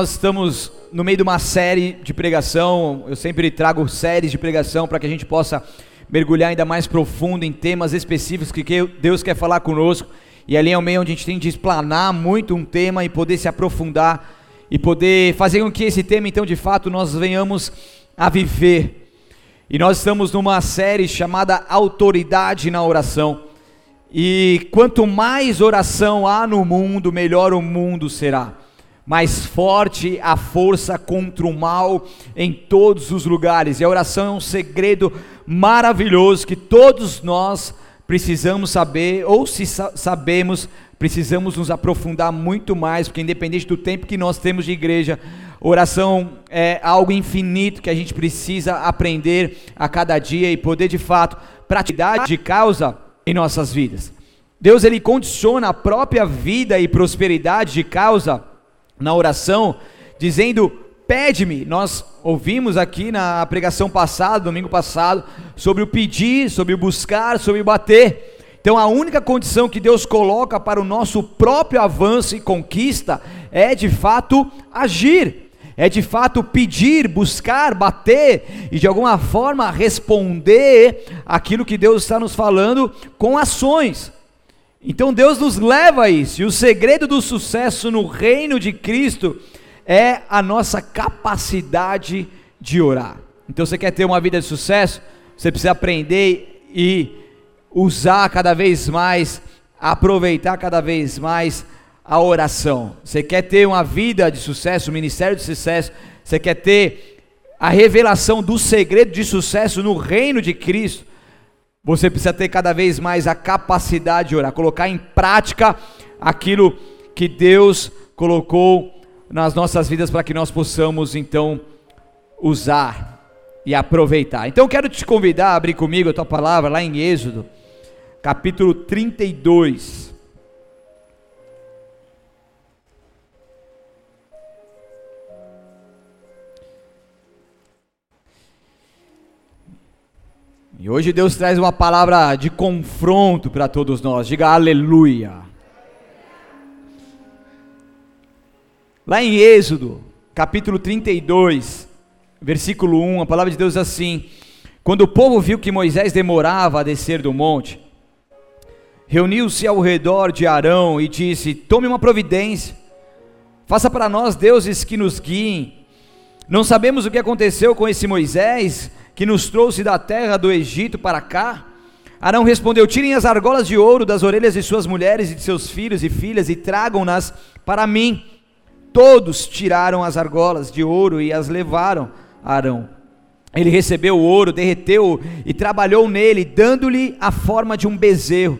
Nós estamos no meio de uma série de pregação. Eu sempre trago séries de pregação para que a gente possa mergulhar ainda mais profundo em temas específicos que Deus quer falar conosco. E ali é o meio onde a gente tem de explanar muito um tema e poder se aprofundar e poder fazer com que esse tema, então, de fato, nós venhamos a viver. E nós estamos numa série chamada Autoridade na Oração. E quanto mais oração há no mundo, melhor o mundo será mais forte a força contra o mal em todos os lugares. E a oração é um segredo maravilhoso que todos nós precisamos saber, ou se sabemos, precisamos nos aprofundar muito mais, porque independente do tempo que nós temos de igreja, oração é algo infinito que a gente precisa aprender a cada dia e poder de fato praticar de causa em nossas vidas. Deus ele condiciona a própria vida e prosperidade de causa na oração, dizendo: Pede-me. Nós ouvimos aqui na pregação passada, domingo passado, sobre o pedir, sobre o buscar, sobre o bater. Então, a única condição que Deus coloca para o nosso próprio avanço e conquista é de fato agir é de fato pedir, buscar, bater e de alguma forma responder aquilo que Deus está nos falando com ações. Então Deus nos leva a isso, e o segredo do sucesso no reino de Cristo é a nossa capacidade de orar. Então você quer ter uma vida de sucesso? Você precisa aprender e usar cada vez mais, aproveitar cada vez mais a oração. Você quer ter uma vida de sucesso, um ministério de sucesso? Você quer ter a revelação do segredo de sucesso no reino de Cristo? Você precisa ter cada vez mais a capacidade de orar, colocar em prática aquilo que Deus colocou nas nossas vidas para que nós possamos então usar e aproveitar. Então quero te convidar a abrir comigo a tua palavra lá em Êxodo, capítulo 32. E hoje Deus traz uma palavra de confronto para todos nós. Diga aleluia. Lá em Êxodo, capítulo 32, versículo 1, a palavra de Deus diz assim: Quando o povo viu que Moisés demorava a descer do monte, reuniu-se ao redor de Arão e disse: Tome uma providência, faça para nós deuses que nos guiem. Não sabemos o que aconteceu com esse Moisés que nos trouxe da terra do Egito para cá? Arão respondeu: Tirem as argolas de ouro das orelhas de suas mulheres e de seus filhos e filhas e tragam-nas para mim. Todos tiraram as argolas de ouro e as levaram a Arão. Ele recebeu o ouro, derreteu e trabalhou nele, dando-lhe a forma de um bezerro.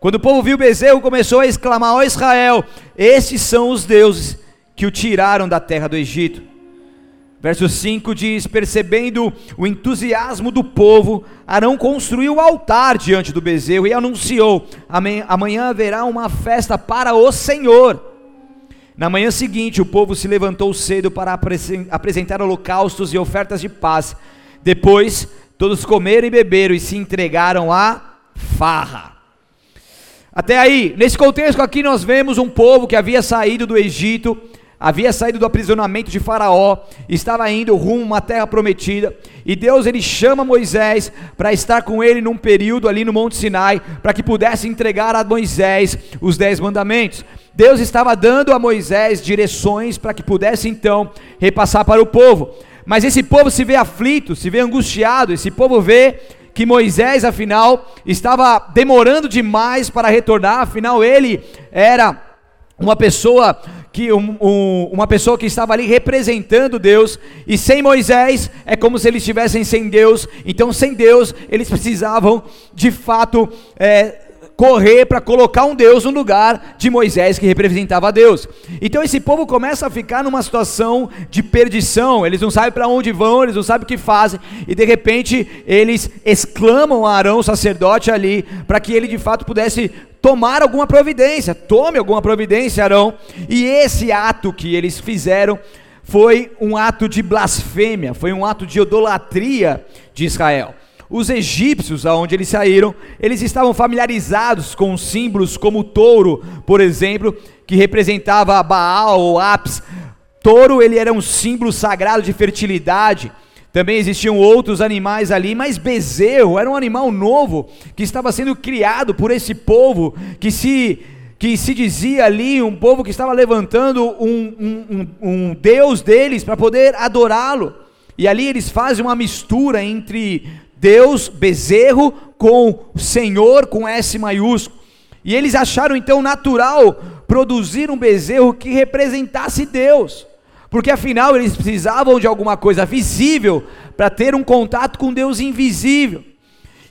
Quando o povo viu o bezerro, começou a exclamar: Ó Israel, esses são os deuses que o tiraram da terra do Egito. Verso 5 diz: Percebendo o entusiasmo do povo, Arão construiu o altar diante do bezerro e anunciou: Amanhã haverá uma festa para o Senhor. Na manhã seguinte, o povo se levantou cedo para apresentar holocaustos e ofertas de paz. Depois, todos comeram e beberam e se entregaram à farra. Até aí, nesse contexto aqui, nós vemos um povo que havia saído do Egito havia saído do aprisionamento de Faraó, estava indo rumo a uma terra prometida, e Deus ele chama Moisés para estar com ele num período ali no Monte Sinai, para que pudesse entregar a Moisés os dez mandamentos. Deus estava dando a Moisés direções para que pudesse então repassar para o povo. Mas esse povo se vê aflito, se vê angustiado, esse povo vê que Moisés, afinal, estava demorando demais para retornar, afinal, ele era uma pessoa que um, um, uma pessoa que estava ali representando Deus, e sem Moisés é como se eles estivessem sem Deus, então sem Deus eles precisavam de fato é, correr para colocar um Deus no lugar de Moisés que representava Deus. Então esse povo começa a ficar numa situação de perdição, eles não sabem para onde vão, eles não sabem o que fazem, e de repente eles exclamam a Arão, o sacerdote ali, para que ele de fato pudesse tomar alguma providência, tome alguma providência, Arão. E esse ato que eles fizeram foi um ato de blasfêmia, foi um ato de idolatria de Israel. Os egípcios, aonde eles saíram, eles estavam familiarizados com símbolos como o touro, por exemplo, que representava Baal ou Apis, touro ele era um símbolo sagrado de fertilidade. Também existiam outros animais ali, mas bezerro era um animal novo que estava sendo criado por esse povo que se que se dizia ali um povo que estava levantando um, um, um, um Deus deles para poder adorá-lo. E ali eles fazem uma mistura entre Deus, bezerro, com Senhor, com S maiúsculo. E eles acharam então natural produzir um bezerro que representasse Deus, porque afinal eles precisavam de alguma coisa visível para ter um contato com Deus invisível.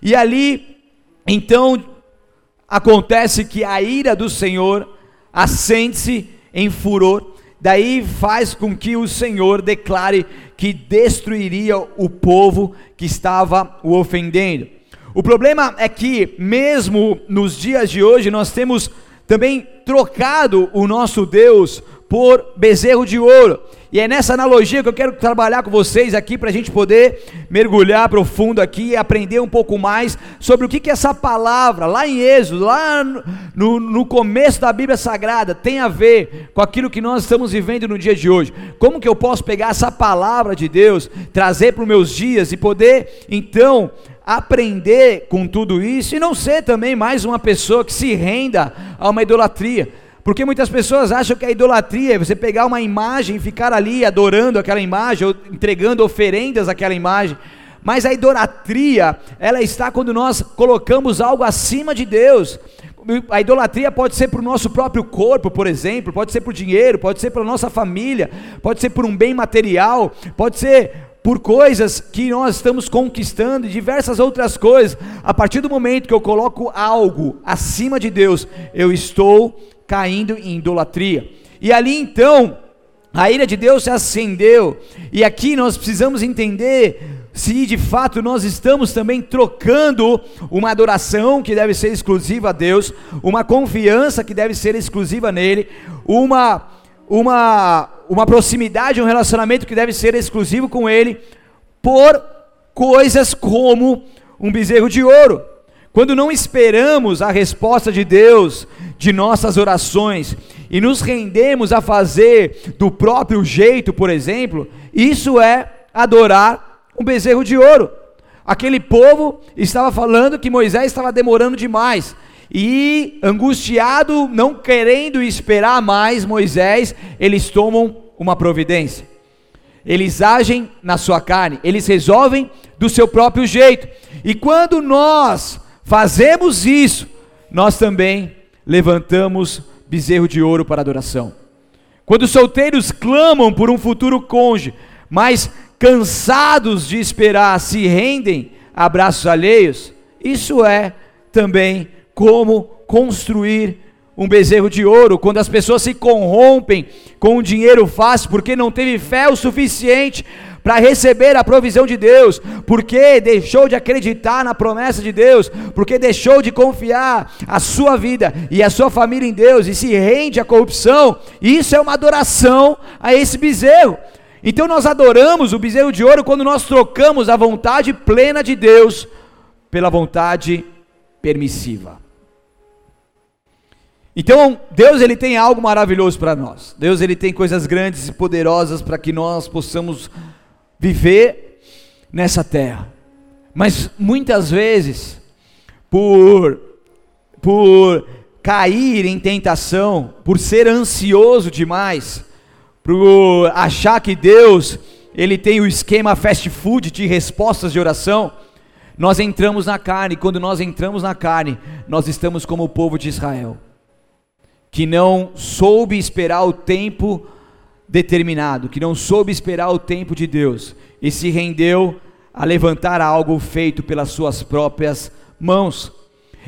E ali, então, acontece que a ira do Senhor acende-se em furor, daí faz com que o Senhor declare que destruiria o povo que estava o ofendendo. O problema é que, mesmo nos dias de hoje, nós temos também trocado o nosso Deus por bezerro de ouro. E é nessa analogia que eu quero trabalhar com vocês aqui para a gente poder mergulhar profundo aqui e aprender um pouco mais sobre o que, que essa palavra, lá em Êxodo, lá no, no começo da Bíblia Sagrada, tem a ver com aquilo que nós estamos vivendo no dia de hoje. Como que eu posso pegar essa palavra de Deus, trazer para os meus dias e poder, então, aprender com tudo isso e não ser também mais uma pessoa que se renda a uma idolatria. Porque muitas pessoas acham que a idolatria é você pegar uma imagem e ficar ali adorando aquela imagem, ou entregando oferendas àquela imagem. Mas a idolatria, ela está quando nós colocamos algo acima de Deus. A idolatria pode ser para o nosso próprio corpo, por exemplo, pode ser o dinheiro, pode ser para nossa família, pode ser por um bem material, pode ser por coisas que nós estamos conquistando, diversas outras coisas. A partir do momento que eu coloco algo acima de Deus, eu estou caindo em idolatria. E ali então, a ira de Deus se acendeu. E aqui nós precisamos entender se de fato nós estamos também trocando uma adoração que deve ser exclusiva a Deus, uma confiança que deve ser exclusiva nele, uma uma uma proximidade, um relacionamento que deve ser exclusivo com ele, por coisas como um bezerro de ouro. Quando não esperamos a resposta de Deus de nossas orações e nos rendemos a fazer do próprio jeito, por exemplo, isso é adorar um bezerro de ouro. Aquele povo estava falando que Moisés estava demorando demais. E angustiado, não querendo esperar mais Moisés, eles tomam uma providência. Eles agem na sua carne, eles resolvem do seu próprio jeito. E quando nós fazemos isso, nós também levantamos bezerro de ouro para adoração. Quando os solteiros clamam por um futuro cônjuge, mas cansados de esperar se rendem a braços alheios, isso é também como construir um bezerro de ouro, quando as pessoas se corrompem com o dinheiro fácil, porque não teve fé o suficiente para receber a provisão de Deus, porque deixou de acreditar na promessa de Deus, porque deixou de confiar a sua vida e a sua família em Deus e se rende à corrupção, isso é uma adoração a esse bezerro. Então nós adoramos o bezerro de ouro quando nós trocamos a vontade plena de Deus pela vontade permissiva. Então, Deus ele tem algo maravilhoso para nós. Deus ele tem coisas grandes e poderosas para que nós possamos viver nessa terra. Mas muitas vezes, por por cair em tentação, por ser ansioso demais, por achar que Deus ele tem o esquema fast food de respostas de oração, nós entramos na carne, quando nós entramos na carne, nós estamos como o povo de Israel que não soube esperar o tempo determinado, que não soube esperar o tempo de Deus e se rendeu a levantar algo feito pelas suas próprias mãos.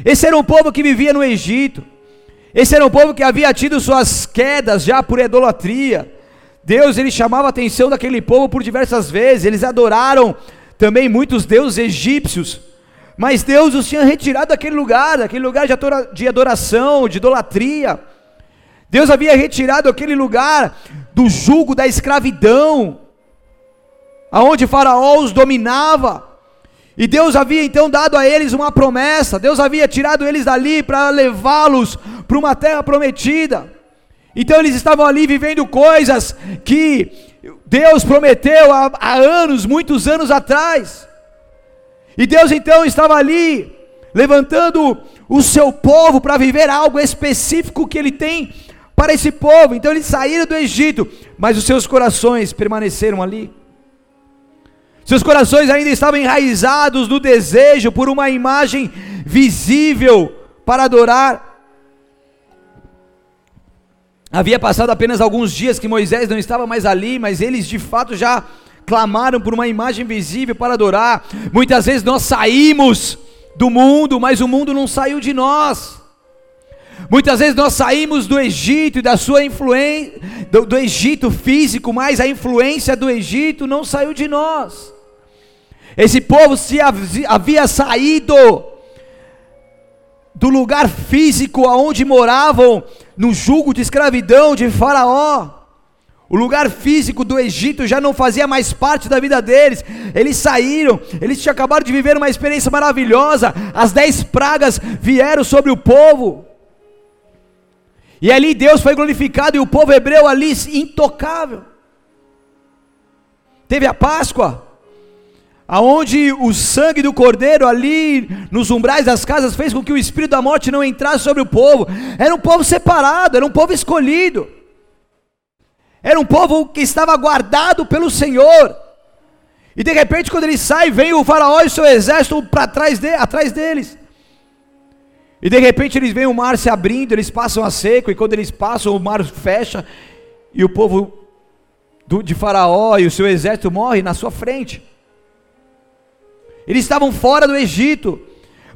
Esse era um povo que vivia no Egito. Esse era um povo que havia tido suas quedas já por idolatria. Deus ele chamava a atenção daquele povo por diversas vezes. Eles adoraram também muitos deuses egípcios. Mas Deus os tinha retirado daquele lugar, daquele lugar de adoração, de idolatria. Deus havia retirado aquele lugar do jugo da escravidão, aonde Faraó os dominava. E Deus havia então dado a eles uma promessa, Deus havia tirado eles dali para levá-los para uma terra prometida. Então eles estavam ali vivendo coisas que Deus prometeu há, há anos, muitos anos atrás. E Deus então estava ali levantando o seu povo para viver algo específico que ele tem para esse povo. Então eles saíram do Egito, mas os seus corações permaneceram ali. Seus corações ainda estavam enraizados no desejo por uma imagem visível para adorar. Havia passado apenas alguns dias que Moisés não estava mais ali, mas eles de fato já clamaram por uma imagem visível para adorar. Muitas vezes nós saímos do mundo, mas o mundo não saiu de nós. Muitas vezes nós saímos do Egito e da sua influência, do, do, Egito físico, mas a influência do Egito não saiu de nós. Esse povo se havia, saído do lugar físico aonde moravam no jugo de escravidão de Faraó. O lugar físico do Egito já não fazia mais parte da vida deles. Eles saíram, eles tinham acabado de viver uma experiência maravilhosa. As dez pragas vieram sobre o povo. E ali Deus foi glorificado e o povo hebreu ali intocável. Teve a Páscoa, aonde o sangue do cordeiro ali nos umbrais das casas fez com que o espírito da morte não entrasse sobre o povo. Era um povo separado, era um povo escolhido. Era um povo que estava guardado pelo Senhor. E de repente, quando ele sai, vem o faraó e seu exército para trás de, atrás deles. E de repente eles veem o mar se abrindo, eles passam a seco, e quando eles passam, o mar fecha, e o povo do, de Faraó e o seu exército morre na sua frente. Eles estavam fora do Egito,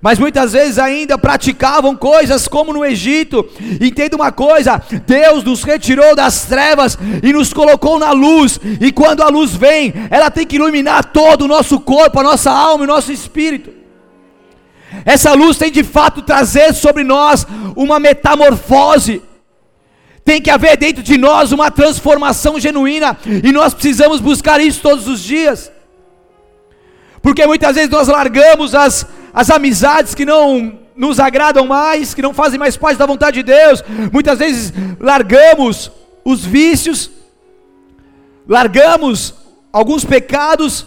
mas muitas vezes ainda praticavam coisas como no Egito. Entenda uma coisa: Deus nos retirou das trevas e nos colocou na luz, e quando a luz vem, ela tem que iluminar todo o nosso corpo, a nossa alma e o nosso espírito. Essa luz tem de fato trazer sobre nós uma metamorfose. Tem que haver dentro de nós uma transformação genuína, e nós precisamos buscar isso todos os dias. Porque muitas vezes nós largamos as, as amizades que não nos agradam mais, que não fazem mais parte da vontade de Deus. Muitas vezes largamos os vícios, largamos alguns pecados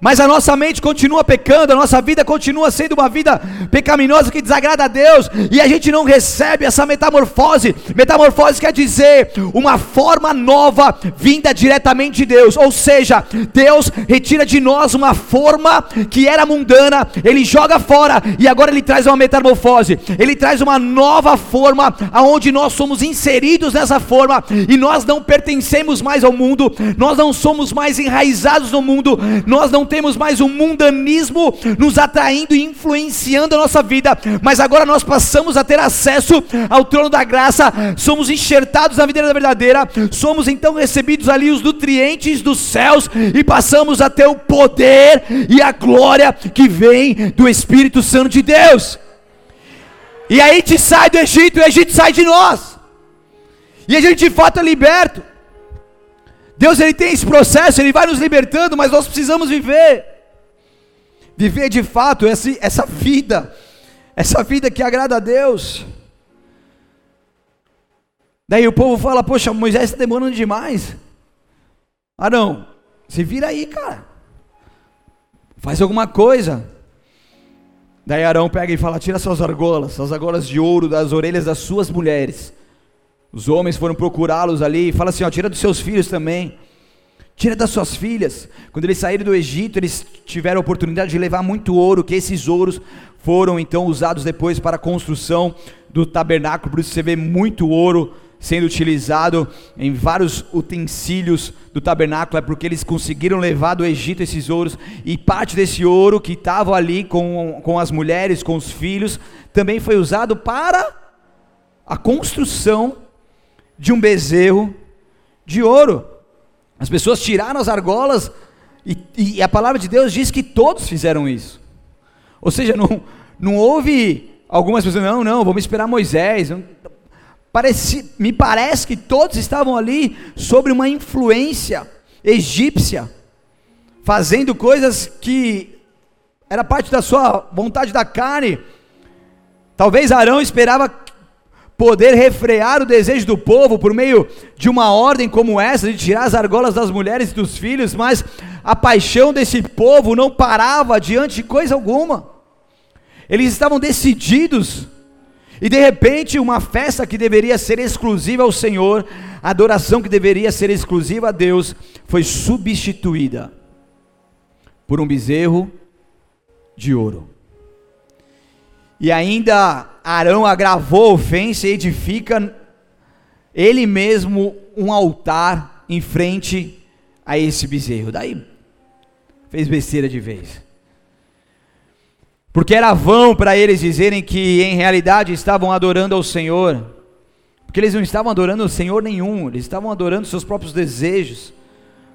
mas a nossa mente continua pecando, a nossa vida continua sendo uma vida pecaminosa que desagrada a Deus, e a gente não recebe essa metamorfose. Metamorfose quer dizer uma forma nova vinda diretamente de Deus, ou seja, Deus retira de nós uma forma que era mundana, Ele joga fora e agora Ele traz uma metamorfose, Ele traz uma nova forma, aonde nós somos inseridos nessa forma e nós não pertencemos mais ao mundo, nós não somos mais enraizados no mundo, nós não temos mais um mundanismo nos atraindo e influenciando a nossa vida, mas agora nós passamos a ter acesso ao trono da graça, somos enxertados na vida verdadeira, somos então recebidos ali os nutrientes dos céus e passamos a ter o poder e a glória que vem do Espírito Santo de Deus. E aí gente sai do Egito e o Egito sai de nós. E a gente de fato é liberto. Deus ele tem esse processo, ele vai nos libertando, mas nós precisamos viver. Viver de fato essa, essa vida, essa vida que agrada a Deus. Daí o povo fala: Poxa, Moisés está demorando demais. Arão, se vira aí, cara. Faz alguma coisa. Daí Arão pega e fala: Tira suas argolas, as argolas de ouro das orelhas das suas mulheres os homens foram procurá-los ali e fala assim: ó, tira dos seus filhos também. Tira das suas filhas. Quando eles saíram do Egito, eles tiveram a oportunidade de levar muito ouro, que esses ouros foram então usados depois para a construção do tabernáculo. Por isso você vê muito ouro sendo utilizado em vários utensílios do tabernáculo, é porque eles conseguiram levar do Egito esses ouros, e parte desse ouro que estava ali com, com as mulheres, com os filhos, também foi usado para a construção de um bezerro de ouro. As pessoas tiraram as argolas e, e, a palavra de Deus diz que todos fizeram isso. Ou seja, não, não houve algumas pessoas, não, não, vamos esperar Moisés. Não, parece, me parece que todos estavam ali sobre uma influência egípcia, fazendo coisas que era parte da sua vontade da carne. Talvez Arão esperava poder refrear o desejo do povo por meio de uma ordem como essa, de tirar as argolas das mulheres e dos filhos, mas a paixão desse povo não parava diante de coisa alguma. Eles estavam decididos, e de repente, uma festa que deveria ser exclusiva ao Senhor, a adoração que deveria ser exclusiva a Deus, foi substituída por um bezerro de ouro. E ainda Arão agravou a ofensa e edifica ele mesmo um altar em frente a esse bezerro. Daí fez besteira de vez. Porque era vão para eles dizerem que em realidade estavam adorando ao Senhor. Porque eles não estavam adorando o Senhor nenhum, eles estavam adorando seus próprios desejos.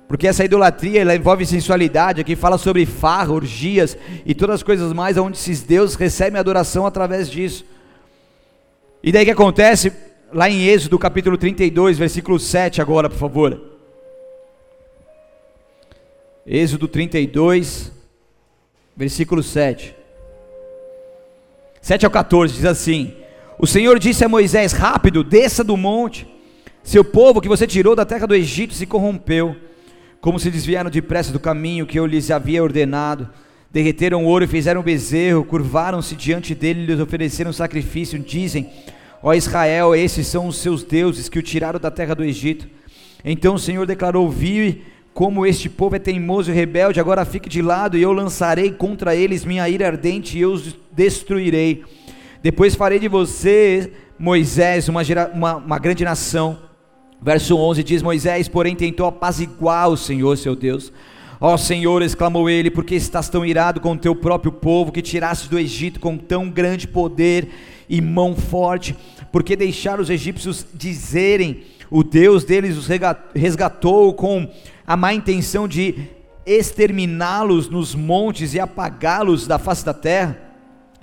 Porque essa idolatria ela envolve sensualidade, aqui fala sobre farra, orgias e todas as coisas mais, onde esses deuses recebem adoração através disso. E daí que acontece? Lá em Êxodo capítulo 32, versículo 7, agora, por favor. Êxodo 32, versículo 7. 7 ao 14 diz assim: O Senhor disse a Moisés: Rápido, desça do monte. Seu povo que você tirou da terra do Egito se corrompeu como se desviaram depressa do caminho que eu lhes havia ordenado, derreteram ouro e fizeram bezerro, curvaram-se diante dele e lhes ofereceram sacrifício, dizem: Ó Israel, esses são os seus deuses que o tiraram da terra do Egito. Então o Senhor declarou: Vi como este povo é teimoso e rebelde, agora fique de lado, e eu lançarei contra eles minha ira ardente, e eu os destruirei. Depois farei de você, Moisés, uma, uma, uma grande nação Verso 11 diz: Moisés, porém, tentou apaziguar o Senhor, seu Deus. Ó Senhor, exclamou ele, porque estás tão irado com o teu próprio povo, que tiraste do Egito com tão grande poder e mão forte? Porque deixaram os egípcios dizerem: o Deus deles os resgatou com a má intenção de exterminá-los nos montes e apagá-los da face da terra?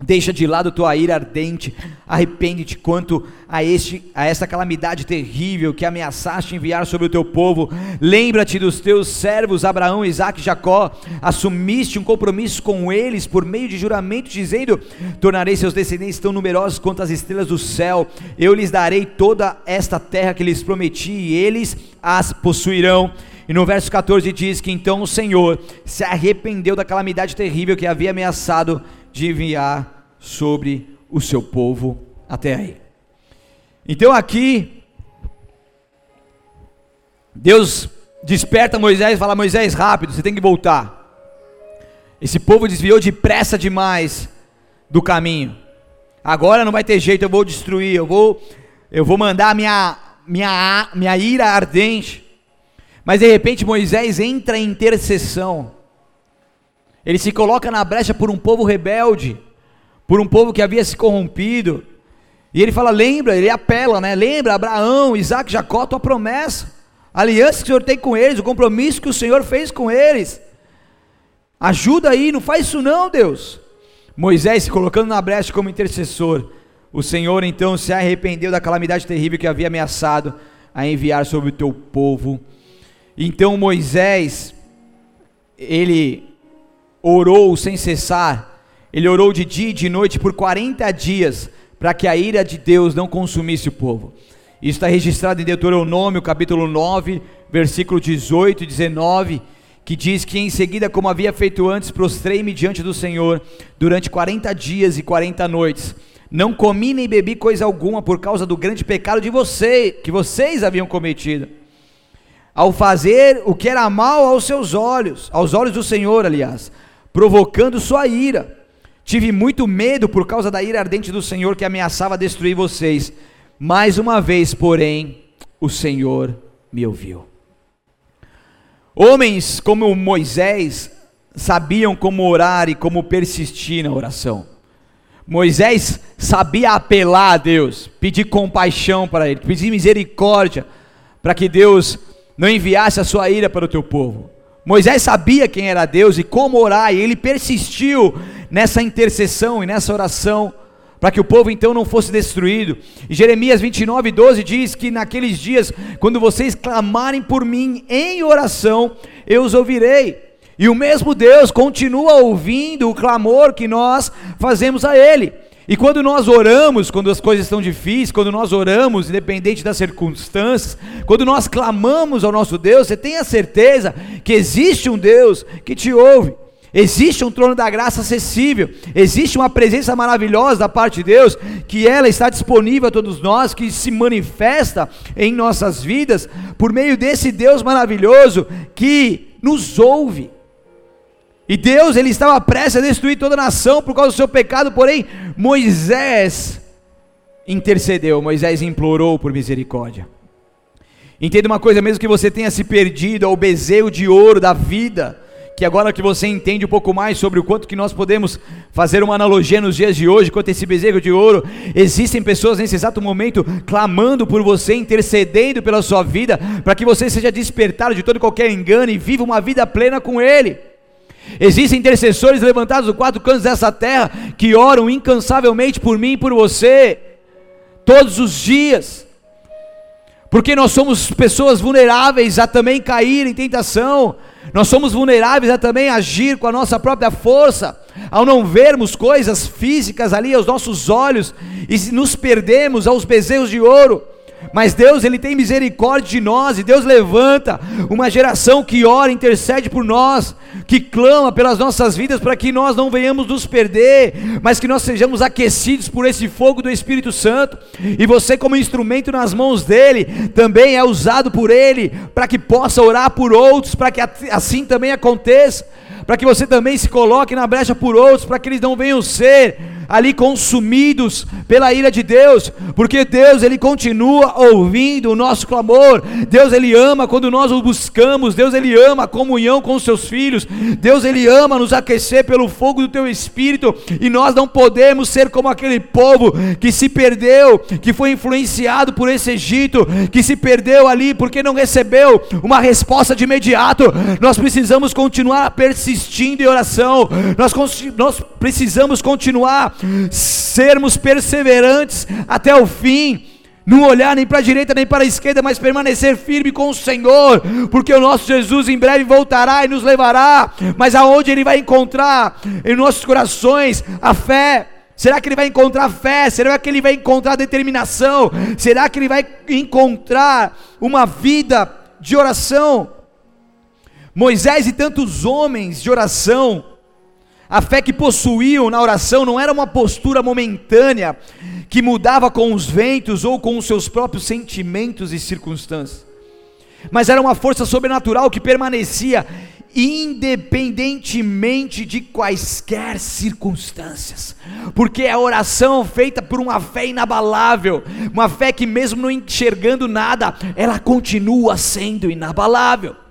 Deixa de lado tua ira ardente, arrepende-te quanto a, este, a esta calamidade terrível que ameaçaste enviar sobre o teu povo. Lembra-te dos teus servos Abraão, Isaac e Jacó. Assumiste um compromisso com eles por meio de juramento, dizendo: Tornarei seus descendentes tão numerosos quanto as estrelas do céu. Eu lhes darei toda esta terra que lhes prometi, e eles as possuirão. E no verso 14 diz que então o Senhor se arrependeu da calamidade terrível que havia ameaçado de enviar sobre o seu povo até aí. Então aqui, Deus desperta Moisés e fala: Moisés, rápido, você tem que voltar. Esse povo desviou depressa demais do caminho. Agora não vai ter jeito, eu vou destruir, eu vou, eu vou mandar minha, minha, minha ira ardente. Mas de repente Moisés entra em intercessão. Ele se coloca na brecha por um povo rebelde, por um povo que havia se corrompido. E ele fala: lembra, ele apela, né? Lembra, Abraão, Isaac, Jacó, tua promessa, a aliança que o Senhor tem com eles, o compromisso que o Senhor fez com eles. Ajuda aí, não faz isso não, Deus. Moisés se colocando na brecha como intercessor. O Senhor então se arrependeu da calamidade terrível que havia ameaçado a enviar sobre o teu povo. Então Moisés, ele orou sem cessar, ele orou de dia e de noite por 40 dias, para que a ira de Deus não consumisse o povo. Isso está registrado em Deuteronômio, capítulo 9, versículo 18 e 19, que diz que em seguida, como havia feito antes, prostrei-me diante do Senhor durante 40 dias e 40 noites. Não comi nem bebi coisa alguma por causa do grande pecado de você, que vocês haviam cometido. Ao fazer o que era mal aos seus olhos, aos olhos do Senhor, aliás, provocando sua ira. Tive muito medo por causa da ira ardente do Senhor que ameaçava destruir vocês. Mais uma vez, porém, o Senhor me ouviu. Homens como Moisés sabiam como orar e como persistir na oração. Moisés sabia apelar a Deus, pedir compaixão para ele, pedir misericórdia, para que Deus não enviasse a sua ira para o teu povo. Moisés sabia quem era Deus e como orar, e ele persistiu nessa intercessão e nessa oração, para que o povo então não fosse destruído. E Jeremias 29, 12 diz que naqueles dias, quando vocês clamarem por mim em oração, eu os ouvirei. E o mesmo Deus continua ouvindo o clamor que nós fazemos a Ele. E quando nós oramos, quando as coisas estão difíceis, quando nós oramos, independente das circunstâncias, quando nós clamamos ao nosso Deus, você tenha certeza que existe um Deus que te ouve. Existe um trono da graça acessível, existe uma presença maravilhosa da parte de Deus, que ela está disponível a todos nós, que se manifesta em nossas vidas por meio desse Deus maravilhoso que nos ouve. E Deus, ele estava prestes a destruir toda a nação por causa do seu pecado, porém Moisés intercedeu, Moisés implorou por misericórdia. Entenda uma coisa, mesmo que você tenha se perdido ao bezerro de ouro da vida, que agora que você entende um pouco mais sobre o quanto que nós podemos fazer uma analogia nos dias de hoje, quanto esse bezerro de ouro, existem pessoas nesse exato momento clamando por você, intercedendo pela sua vida, para que você seja despertado de todo qualquer engano e viva uma vida plena com Ele. Existem intercessores levantados dos quatro cantos dessa terra que oram incansavelmente por mim e por você, todos os dias, porque nós somos pessoas vulneráveis a também cair em tentação, nós somos vulneráveis a também agir com a nossa própria força, ao não vermos coisas físicas ali aos nossos olhos e nos perdemos aos bezerros de ouro. Mas Deus, Ele tem misericórdia de nós, e Deus levanta uma geração que ora, intercede por nós, que clama pelas nossas vidas para que nós não venhamos nos perder, mas que nós sejamos aquecidos por esse fogo do Espírito Santo, e você, como instrumento nas mãos dEle, também é usado por Ele, para que possa orar por outros, para que assim também aconteça, para que você também se coloque na brecha por outros, para que eles não venham ser ali consumidos pela ira de Deus, porque Deus ele continua ouvindo o nosso clamor. Deus ele ama quando nós o buscamos. Deus ele ama a comunhão com os seus filhos. Deus ele ama nos aquecer pelo fogo do teu espírito e nós não podemos ser como aquele povo que se perdeu, que foi influenciado por esse Egito, que se perdeu ali porque não recebeu uma resposta de imediato. Nós precisamos continuar persistindo em oração. Nós, nós precisamos continuar sermos perseverantes até o fim, não olhar nem para a direita nem para a esquerda, mas permanecer firme com o Senhor, porque o nosso Jesus em breve voltará e nos levará, mas aonde Ele vai encontrar em nossos corações a fé? Será que ele vai encontrar fé? Será que ele vai encontrar determinação? Será que ele vai encontrar uma vida de oração? Moisés e tantos homens de oração a fé que possuíam na oração não era uma postura momentânea que mudava com os ventos ou com os seus próprios sentimentos e circunstâncias, mas era uma força sobrenatural que permanecia independentemente de quaisquer circunstâncias, porque a oração feita por uma fé inabalável, uma fé que, mesmo não enxergando nada, ela continua sendo inabalável.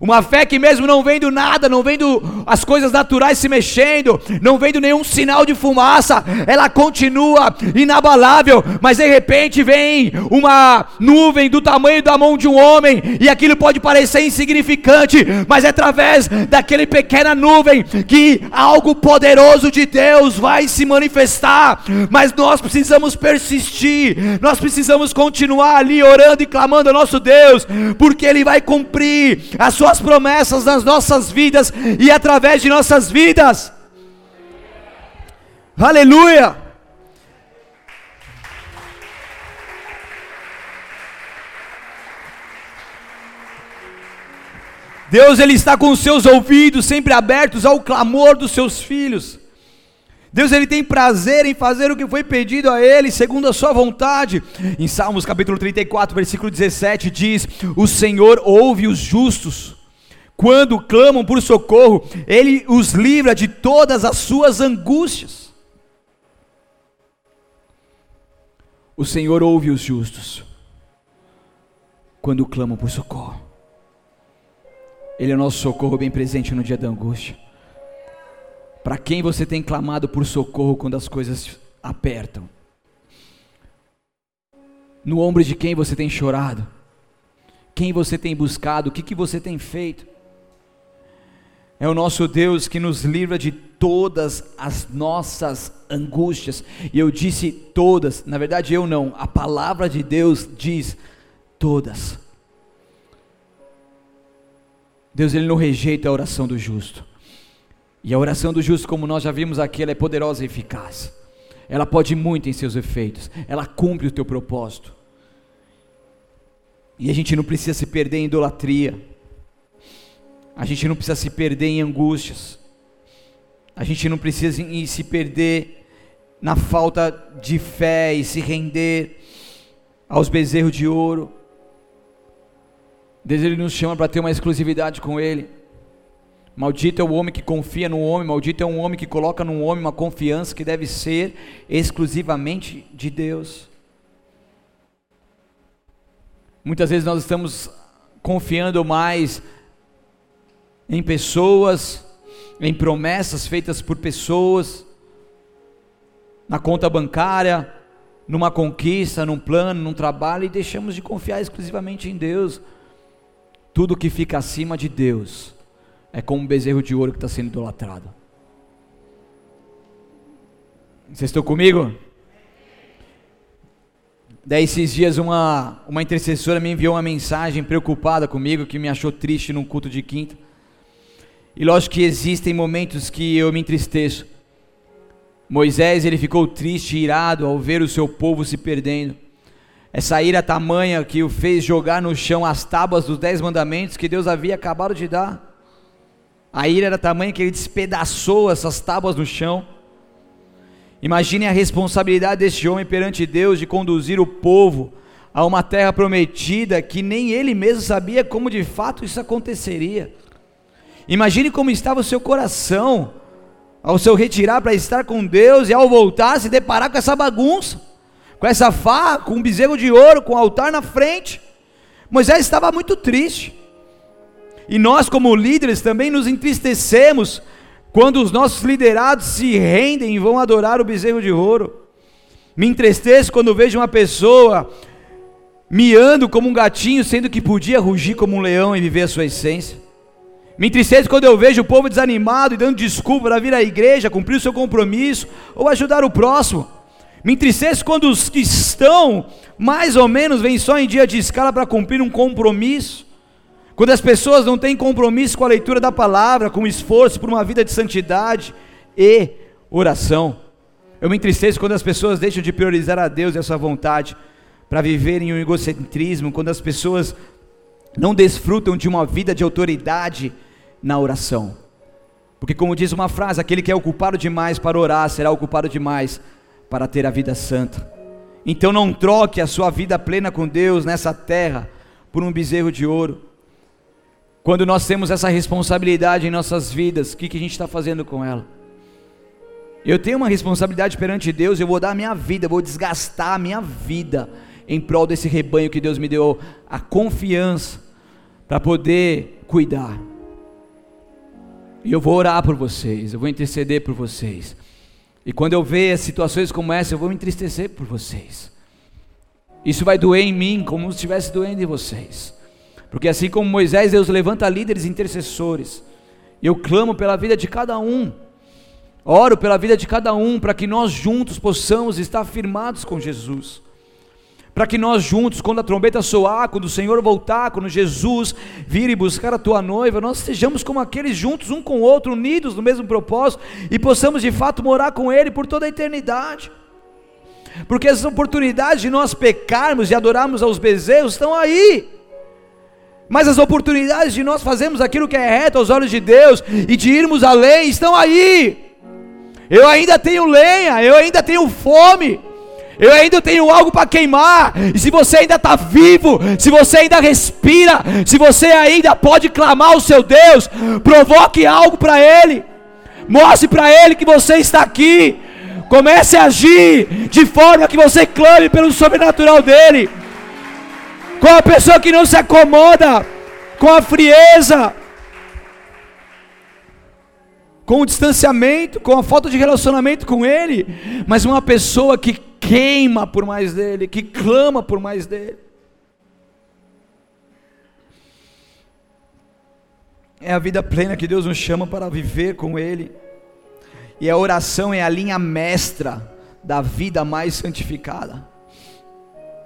Uma fé que mesmo não vendo nada, não vendo as coisas naturais se mexendo, não vendo nenhum sinal de fumaça, ela continua inabalável, mas de repente vem uma nuvem do tamanho da mão de um homem, e aquilo pode parecer insignificante, mas é através daquele pequena nuvem que algo poderoso de Deus vai se manifestar. Mas nós precisamos persistir, nós precisamos continuar ali orando e clamando ao nosso Deus, porque Ele vai cumprir a sua suas promessas nas nossas vidas e através de nossas vidas. Aleluia! Deus ele está com os seus ouvidos sempre abertos ao clamor dos seus filhos. Deus ele tem prazer em fazer o que foi pedido a ele, segundo a sua vontade. Em Salmos capítulo 34, versículo 17 diz: "O Senhor ouve os justos quando clamam por socorro, Ele os livra de todas as suas angústias. O Senhor ouve os justos quando clamam por socorro. Ele é nosso socorro bem presente no dia da angústia. Para quem você tem clamado por socorro quando as coisas apertam? No ombro de quem você tem chorado? Quem você tem buscado? O que, que você tem feito? É o nosso Deus que nos livra de todas as nossas angústias. E eu disse todas, na verdade eu não, a palavra de Deus diz todas. Deus ele não rejeita a oração do justo. E a oração do justo, como nós já vimos aqui, ela é poderosa e eficaz. Ela pode muito em seus efeitos. Ela cumpre o teu propósito. E a gente não precisa se perder em idolatria. A gente não precisa se perder em angústias. A gente não precisa se perder na falta de fé e se render aos bezerros de ouro. Deus ele nos chama para ter uma exclusividade com Ele. Maldito é o homem que confia no homem, maldito é um homem que coloca no homem uma confiança que deve ser exclusivamente de Deus. Muitas vezes nós estamos confiando mais em pessoas, em promessas feitas por pessoas, na conta bancária, numa conquista, num plano, num trabalho, e deixamos de confiar exclusivamente em Deus. Tudo que fica acima de Deus é como um bezerro de ouro que está sendo idolatrado. Vocês estão comigo? Daí esses dias uma, uma intercessora me enviou uma mensagem preocupada comigo, que me achou triste num culto de quinta. E lógico que existem momentos que eu me entristeço. Moisés ele ficou triste e irado ao ver o seu povo se perdendo. Essa ira tamanha que o fez jogar no chão as tábuas dos dez mandamentos que Deus havia acabado de dar. A ira era tamanha que ele despedaçou essas tábuas no chão. Imagine a responsabilidade deste homem perante Deus de conduzir o povo a uma terra prometida que nem ele mesmo sabia como de fato isso aconteceria. Imagine como estava o seu coração ao seu retirar para estar com Deus e ao voltar se deparar com essa bagunça, com essa farra, com um bezerro de ouro, com o altar na frente. Moisés estava muito triste. E nós, como líderes, também nos entristecemos quando os nossos liderados se rendem e vão adorar o bezerro de ouro. Me entristeço quando vejo uma pessoa miando como um gatinho, sendo que podia rugir como um leão e viver a sua essência. Me entristeço quando eu vejo o povo desanimado e dando desculpa para vir à igreja, cumprir o seu compromisso ou ajudar o próximo. Me entristeço quando os que estão, mais ou menos, vêm só em dia de escala para cumprir um compromisso. Quando as pessoas não têm compromisso com a leitura da palavra, com esforço por uma vida de santidade e oração. Eu me entristeço quando as pessoas deixam de priorizar a Deus e a sua vontade para viverem um egocentrismo, quando as pessoas não desfrutam de uma vida de autoridade na oração. Porque, como diz uma frase, aquele que é ocupado demais para orar será ocupado demais para ter a vida santa. Então, não troque a sua vida plena com Deus nessa terra por um bezerro de ouro. Quando nós temos essa responsabilidade em nossas vidas, o que, que a gente está fazendo com ela? Eu tenho uma responsabilidade perante Deus, eu vou dar a minha vida, vou desgastar a minha vida em prol desse rebanho que Deus me deu a confiança para poder cuidar. E eu vou orar por vocês, eu vou interceder por vocês. E quando eu ver situações como essa, eu vou me entristecer por vocês. Isso vai doer em mim como se estivesse doendo em vocês. Porque assim como Moisés, Deus levanta líderes intercessores. Eu clamo pela vida de cada um. Oro pela vida de cada um para que nós juntos possamos estar firmados com Jesus. Para que nós juntos, quando a trombeta soar, quando o Senhor voltar, quando Jesus vir e buscar a tua noiva, nós estejamos como aqueles juntos, um com o outro, unidos no mesmo propósito e possamos de fato morar com Ele por toda a eternidade. Porque as oportunidades de nós pecarmos e adorarmos aos bezerros estão aí. Mas as oportunidades de nós fazermos aquilo que é reto aos olhos de Deus e de irmos além estão aí. Eu ainda tenho lenha, eu ainda tenho fome, eu ainda tenho algo para queimar. E se você ainda está vivo, se você ainda respira, se você ainda pode clamar ao seu Deus, provoque algo para Ele, mostre para Ele que você está aqui. Comece a agir de forma que você clame pelo sobrenatural dEle com a pessoa que não se acomoda, com a frieza, com o distanciamento, com a falta de relacionamento com Ele, mas uma pessoa que queima por mais dele, que clama por mais dele. É a vida plena que Deus nos chama para viver com Ele. E a oração é a linha mestra da vida mais santificada.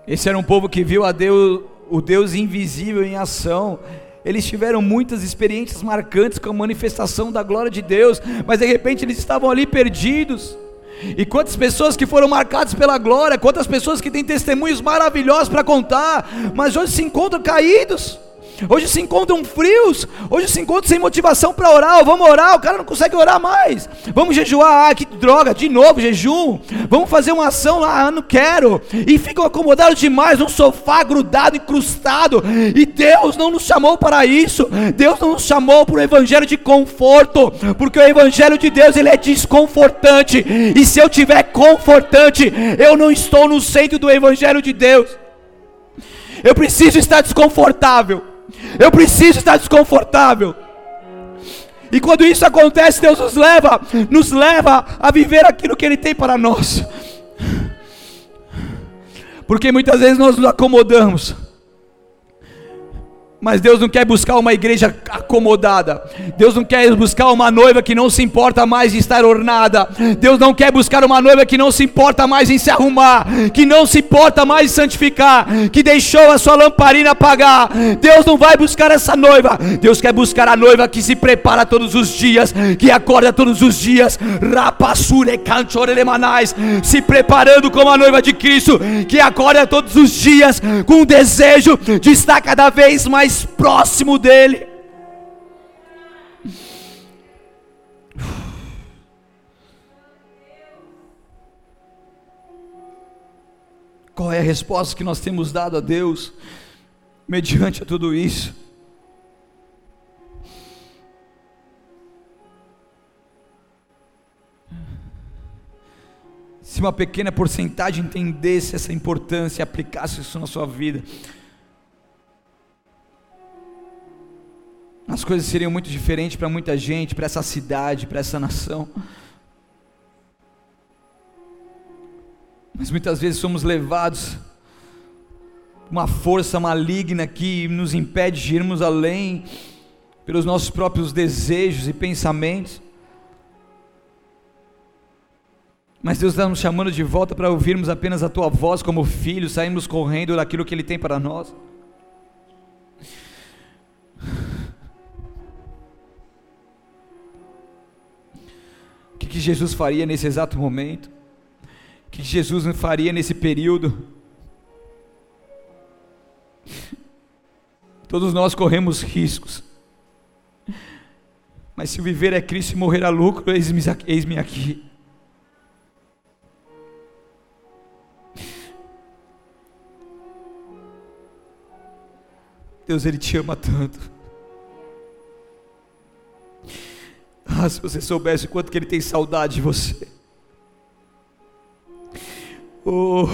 Esse era um povo que viu a Deus, o Deus invisível em ação, Eles tiveram muitas experiências marcantes com a manifestação da glória de Deus, mas de repente eles estavam ali perdidos. E quantas pessoas que foram marcadas pela glória, quantas pessoas que têm testemunhos maravilhosos para contar, mas hoje se encontram caídos. Hoje se encontram frios, hoje se encontram sem motivação para orar. Vamos orar, o cara não consegue orar mais. Vamos jejuar, ah, que droga, de novo jejum. Vamos fazer uma ação lá, ah, não quero. E ficam acomodados demais num sofá grudado, incrustado. E Deus não nos chamou para isso. Deus não nos chamou para o evangelho de conforto, porque o evangelho de Deus ele é desconfortante. E se eu tiver confortante, eu não estou no centro do evangelho de Deus. Eu preciso estar desconfortável. Eu preciso estar desconfortável. E quando isso acontece, Deus nos leva, nos leva a viver aquilo que Ele tem para nós. Porque muitas vezes nós nos acomodamos mas Deus não quer buscar uma igreja acomodada. Deus não quer buscar uma noiva que não se importa mais em estar ornada. Deus não quer buscar uma noiva que não se importa mais em se arrumar, que não se importa mais em santificar, que deixou a sua lamparina apagar. Deus não vai buscar essa noiva. Deus quer buscar a noiva que se prepara todos os dias, que acorda todos os dias, se preparando como a noiva de Cristo, que acorda todos os dias com o desejo de estar cada vez mais mais próximo dEle. Qual é a resposta que nós temos dado a Deus mediante a tudo isso? Se uma pequena porcentagem entendesse essa importância e aplicasse isso na sua vida, as coisas seriam muito diferentes para muita gente, para essa cidade, para essa nação. Mas muitas vezes somos levados uma força maligna que nos impede de irmos além pelos nossos próprios desejos e pensamentos. Mas Deus está nos chamando de volta para ouvirmos apenas a tua voz como filhos, sairmos correndo daquilo que Ele tem para nós. Que Jesus faria nesse exato momento? O que Jesus faria nesse período? Todos nós corremos riscos. Mas se viver é Cristo e morrer a lucro, eis-me aqui. Deus, Ele te ama tanto. Ah, se você soubesse o quanto que ele tem saudade de você. Oh.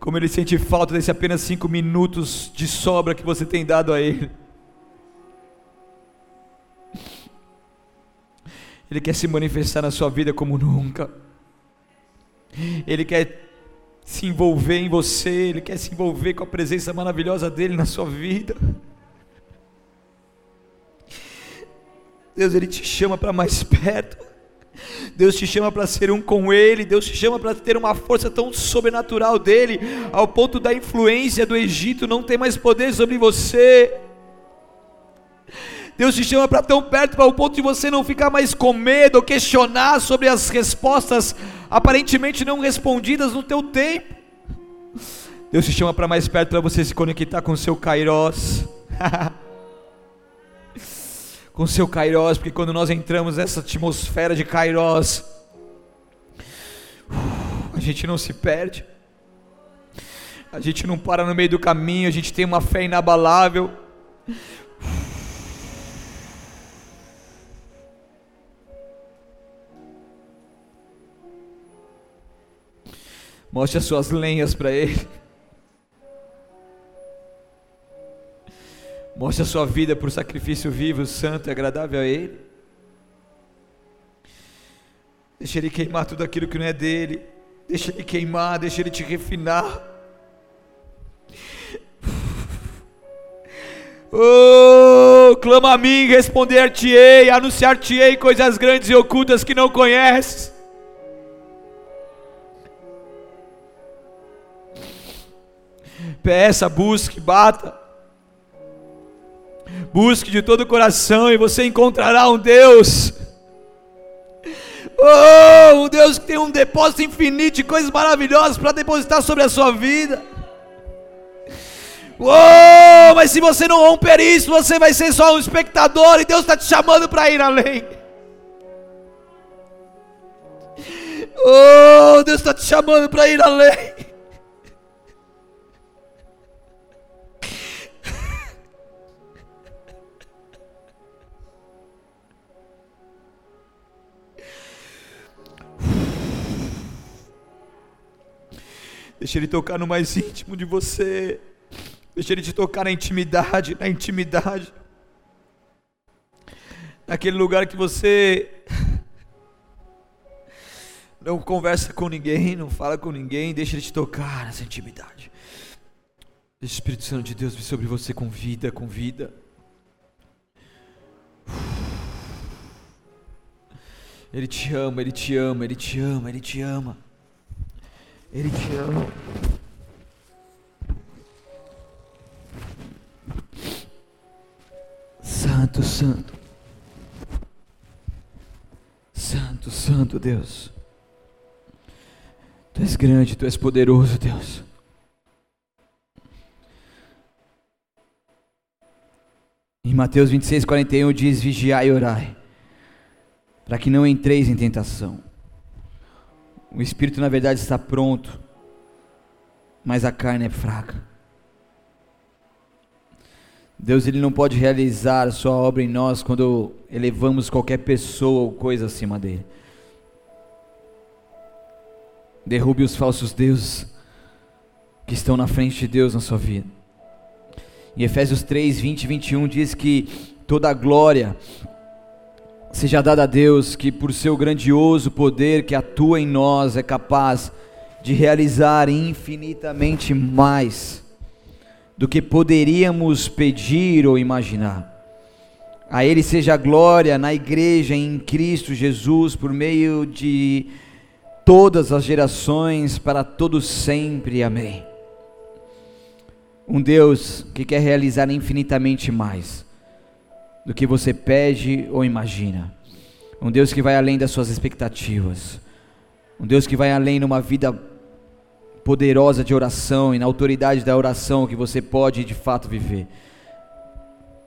Como ele sente falta desse apenas cinco minutos de sobra que você tem dado a ele. Ele quer se manifestar na sua vida como nunca. Ele quer se envolver em você, ele quer se envolver com a presença maravilhosa dele na sua vida. Deus, Ele te chama para mais perto. Deus te chama para ser um com Ele, Deus te chama para ter uma força tão sobrenatural dele, ao ponto da influência do Egito não ter mais poder sobre você. Deus te chama para tão perto, para o ponto de você não ficar mais com medo ou questionar sobre as respostas aparentemente não respondidas no teu tempo. Deus te chama para mais perto para você se conectar com o seu Kairos. com seu Kairos, porque quando nós entramos nessa atmosfera de Kairos, a gente não se perde, a gente não para no meio do caminho, a gente tem uma fé inabalável. Mostre as suas lenhas para Ele. Mostre a sua vida por sacrifício vivo, santo e agradável a Ele. Deixa Ele queimar tudo aquilo que não é dele. Deixa Ele queimar, deixa Ele te refinar. Oh, clama a mim, responder-te-ei, anunciar-te-ei coisas grandes e ocultas que não conheces. peça, busque, bata. Busque de todo o coração e você encontrará um Deus. Oh, um Deus que tem um depósito infinito de coisas maravilhosas para depositar sobre a sua vida. Oh, mas se você não romper isso, você vai ser só um espectador e Deus está te chamando para ir além. Oh, Deus está te chamando para ir além. Deixa Ele tocar no mais íntimo de você. Deixa Ele te tocar na intimidade, na intimidade. Naquele lugar que você não conversa com ninguém, não fala com ninguém, deixa Ele te tocar nessa intimidade. Deixa o Espírito Santo de Deus vir sobre você com vida, com vida. Ele te ama, Ele te ama, Ele te ama, Ele te ama. Ele te ama. Santo, Santo. Santo, Santo Deus. Tu és grande, Tu és poderoso, Deus. Em Mateus 26, 41 diz: Vigiai e orai, para que não entreis em tentação. O espírito, na verdade, está pronto, mas a carne é fraca. Deus ele não pode realizar sua obra em nós quando elevamos qualquer pessoa ou coisa acima dele. Derrube os falsos deuses que estão na frente de Deus na sua vida. Em Efésios 3, 20 e 21 diz que toda a glória seja dada a Deus que, por seu grandioso poder que atua em nós, é capaz de realizar infinitamente mais do que poderíamos pedir ou imaginar. A Ele seja a glória na igreja em Cristo Jesus, por meio de todas as gerações, para todos sempre. Amém. Um Deus que quer realizar infinitamente mais do que você pede ou imagina. Um Deus que vai além das suas expectativas. Um Deus que vai além numa vida poderosa de oração e na autoridade da oração que você pode de fato viver.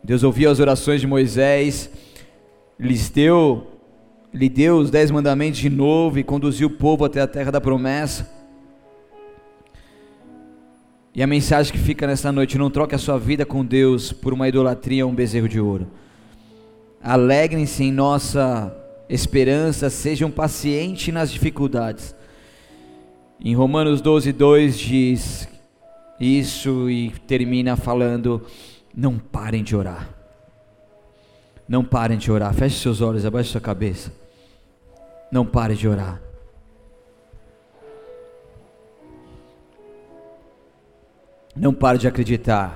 Deus ouviu as orações de Moisés, lhes deu, lhe deu os dez mandamentos de novo e conduziu o povo até a terra da promessa. E a mensagem que fica nessa noite: não troque a sua vida com Deus por uma idolatria ou um bezerro de ouro. Alegrem-se em nossa esperança, sejam pacientes nas dificuldades. Em Romanos 12, 2 diz isso e termina falando: não parem de orar. Não parem de orar. Feche seus olhos, abaixe sua cabeça. Não pare de orar. Não pare de acreditar